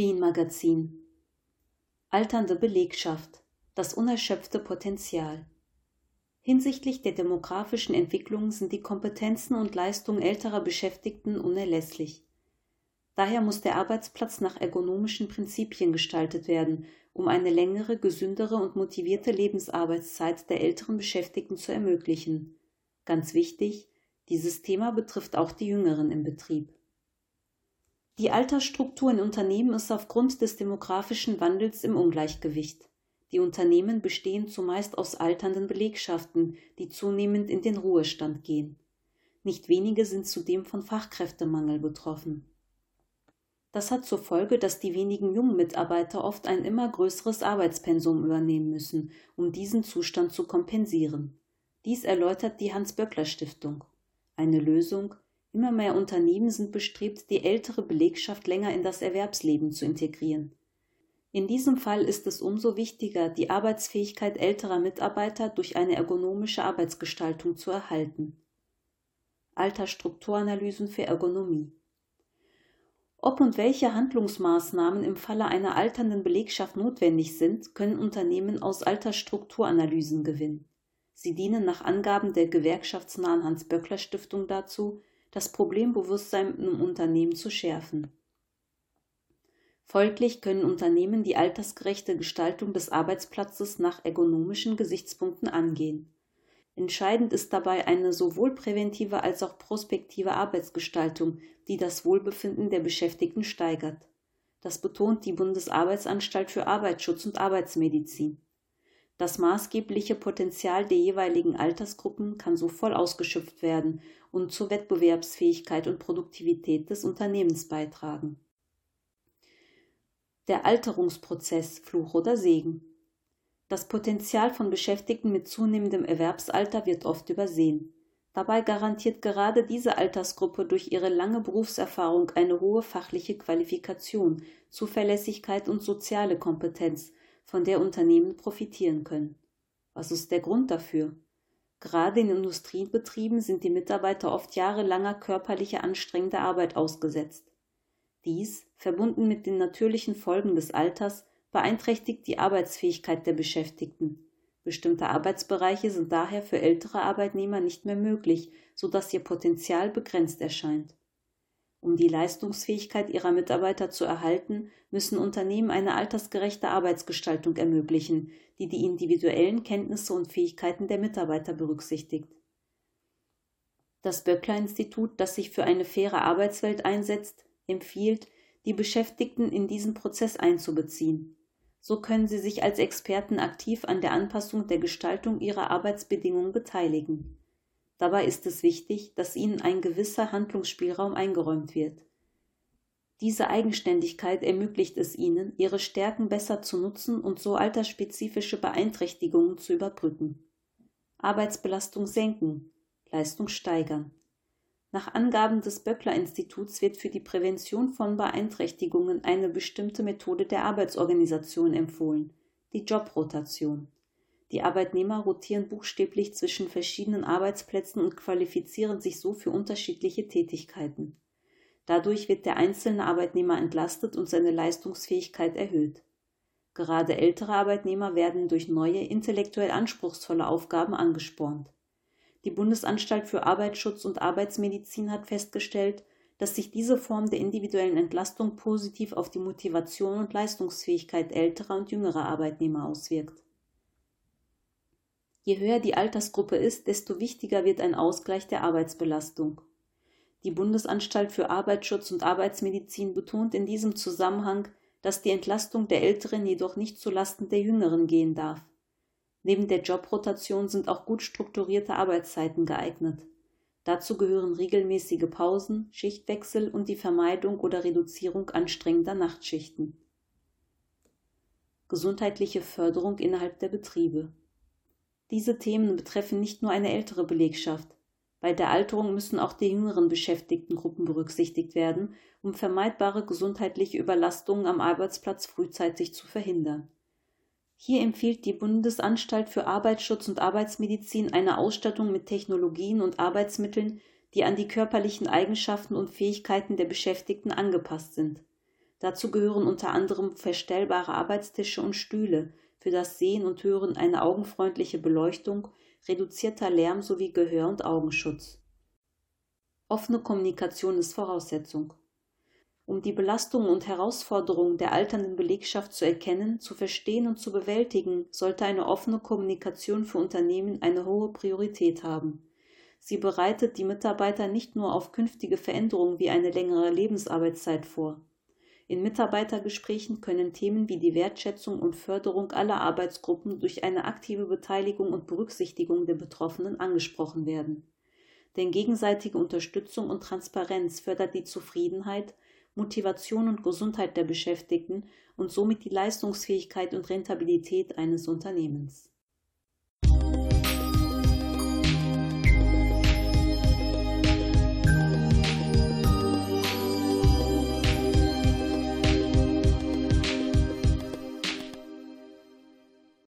Lean Magazin Alternde Belegschaft das unerschöpfte Potenzial Hinsichtlich der demografischen Entwicklung sind die Kompetenzen und Leistungen älterer Beschäftigten unerlässlich. Daher muss der Arbeitsplatz nach ergonomischen Prinzipien gestaltet werden, um eine längere, gesündere und motivierte Lebensarbeitszeit der älteren Beschäftigten zu ermöglichen. Ganz wichtig, dieses Thema betrifft auch die Jüngeren im Betrieb. Die Altersstruktur in Unternehmen ist aufgrund des demografischen Wandels im Ungleichgewicht. Die Unternehmen bestehen zumeist aus alternden Belegschaften, die zunehmend in den Ruhestand gehen. Nicht wenige sind zudem von Fachkräftemangel betroffen. Das hat zur Folge, dass die wenigen jungen Mitarbeiter oft ein immer größeres Arbeitspensum übernehmen müssen, um diesen Zustand zu kompensieren. Dies erläutert die Hans-Böckler-Stiftung. Eine Lösung, immer mehr Unternehmen sind bestrebt, die ältere Belegschaft länger in das Erwerbsleben zu integrieren. In diesem Fall ist es umso wichtiger, die Arbeitsfähigkeit älterer Mitarbeiter durch eine ergonomische Arbeitsgestaltung zu erhalten. Altersstrukturanalysen für Ergonomie Ob und welche Handlungsmaßnahmen im Falle einer alternden Belegschaft notwendig sind, können Unternehmen aus Altersstrukturanalysen gewinnen. Sie dienen nach Angaben der gewerkschaftsnahen Hans-Böckler-Stiftung dazu, das Problembewusstsein im Unternehmen zu schärfen. Folglich können Unternehmen die altersgerechte Gestaltung des Arbeitsplatzes nach ergonomischen Gesichtspunkten angehen. Entscheidend ist dabei eine sowohl präventive als auch prospektive Arbeitsgestaltung, die das Wohlbefinden der Beschäftigten steigert. Das betont die Bundesarbeitsanstalt für Arbeitsschutz und Arbeitsmedizin. Das maßgebliche Potenzial der jeweiligen Altersgruppen kann so voll ausgeschöpft werden und zur Wettbewerbsfähigkeit und Produktivität des Unternehmens beitragen der Alterungsprozess Fluch oder Segen. Das Potenzial von Beschäftigten mit zunehmendem Erwerbsalter wird oft übersehen. Dabei garantiert gerade diese Altersgruppe durch ihre lange Berufserfahrung eine hohe fachliche Qualifikation, Zuverlässigkeit und soziale Kompetenz, von der Unternehmen profitieren können. Was ist der Grund dafür? Gerade in Industriebetrieben sind die Mitarbeiter oft jahrelanger körperlicher anstrengender Arbeit ausgesetzt. Dies, verbunden mit den natürlichen Folgen des Alters, beeinträchtigt die Arbeitsfähigkeit der Beschäftigten. Bestimmte Arbeitsbereiche sind daher für ältere Arbeitnehmer nicht mehr möglich, so dass ihr Potenzial begrenzt erscheint. Um die Leistungsfähigkeit ihrer Mitarbeiter zu erhalten, müssen Unternehmen eine altersgerechte Arbeitsgestaltung ermöglichen, die die individuellen Kenntnisse und Fähigkeiten der Mitarbeiter berücksichtigt. Das Böckler-Institut, das sich für eine faire Arbeitswelt einsetzt, empfiehlt, die Beschäftigten in diesen Prozess einzubeziehen. So können sie sich als Experten aktiv an der Anpassung der Gestaltung ihrer Arbeitsbedingungen beteiligen. Dabei ist es wichtig, dass ihnen ein gewisser Handlungsspielraum eingeräumt wird. Diese Eigenständigkeit ermöglicht es ihnen, ihre Stärken besser zu nutzen und so altersspezifische Beeinträchtigungen zu überbrücken. Arbeitsbelastung senken, Leistung steigern. Nach Angaben des Böckler-Instituts wird für die Prävention von Beeinträchtigungen eine bestimmte Methode der Arbeitsorganisation empfohlen, die Jobrotation. Die Arbeitnehmer rotieren buchstäblich zwischen verschiedenen Arbeitsplätzen und qualifizieren sich so für unterschiedliche Tätigkeiten. Dadurch wird der einzelne Arbeitnehmer entlastet und seine Leistungsfähigkeit erhöht. Gerade ältere Arbeitnehmer werden durch neue, intellektuell anspruchsvolle Aufgaben angespornt. Die Bundesanstalt für Arbeitsschutz und Arbeitsmedizin hat festgestellt, dass sich diese Form der individuellen Entlastung positiv auf die Motivation und Leistungsfähigkeit älterer und jüngerer Arbeitnehmer auswirkt. Je höher die Altersgruppe ist, desto wichtiger wird ein Ausgleich der Arbeitsbelastung. Die Bundesanstalt für Arbeitsschutz und Arbeitsmedizin betont in diesem Zusammenhang, dass die Entlastung der Älteren jedoch nicht zulasten der Jüngeren gehen darf. Neben der Jobrotation sind auch gut strukturierte Arbeitszeiten geeignet. Dazu gehören regelmäßige Pausen, Schichtwechsel und die Vermeidung oder Reduzierung anstrengender Nachtschichten. Gesundheitliche Förderung innerhalb der Betriebe. Diese Themen betreffen nicht nur eine ältere Belegschaft. Bei der Alterung müssen auch die jüngeren Beschäftigtengruppen berücksichtigt werden, um vermeidbare gesundheitliche Überlastungen am Arbeitsplatz frühzeitig zu verhindern. Hier empfiehlt die Bundesanstalt für Arbeitsschutz und Arbeitsmedizin eine Ausstattung mit Technologien und Arbeitsmitteln, die an die körperlichen Eigenschaften und Fähigkeiten der Beschäftigten angepasst sind. Dazu gehören unter anderem verstellbare Arbeitstische und Stühle, für das Sehen und Hören eine augenfreundliche Beleuchtung, reduzierter Lärm sowie Gehör- und Augenschutz. Offene Kommunikation ist Voraussetzung. Um die Belastungen und Herausforderungen der alternden Belegschaft zu erkennen, zu verstehen und zu bewältigen, sollte eine offene Kommunikation für Unternehmen eine hohe Priorität haben. Sie bereitet die Mitarbeiter nicht nur auf künftige Veränderungen wie eine längere Lebensarbeitszeit vor. In Mitarbeitergesprächen können Themen wie die Wertschätzung und Förderung aller Arbeitsgruppen durch eine aktive Beteiligung und Berücksichtigung der Betroffenen angesprochen werden. Denn gegenseitige Unterstützung und Transparenz fördert die Zufriedenheit, Motivation und Gesundheit der Beschäftigten und somit die Leistungsfähigkeit und Rentabilität eines Unternehmens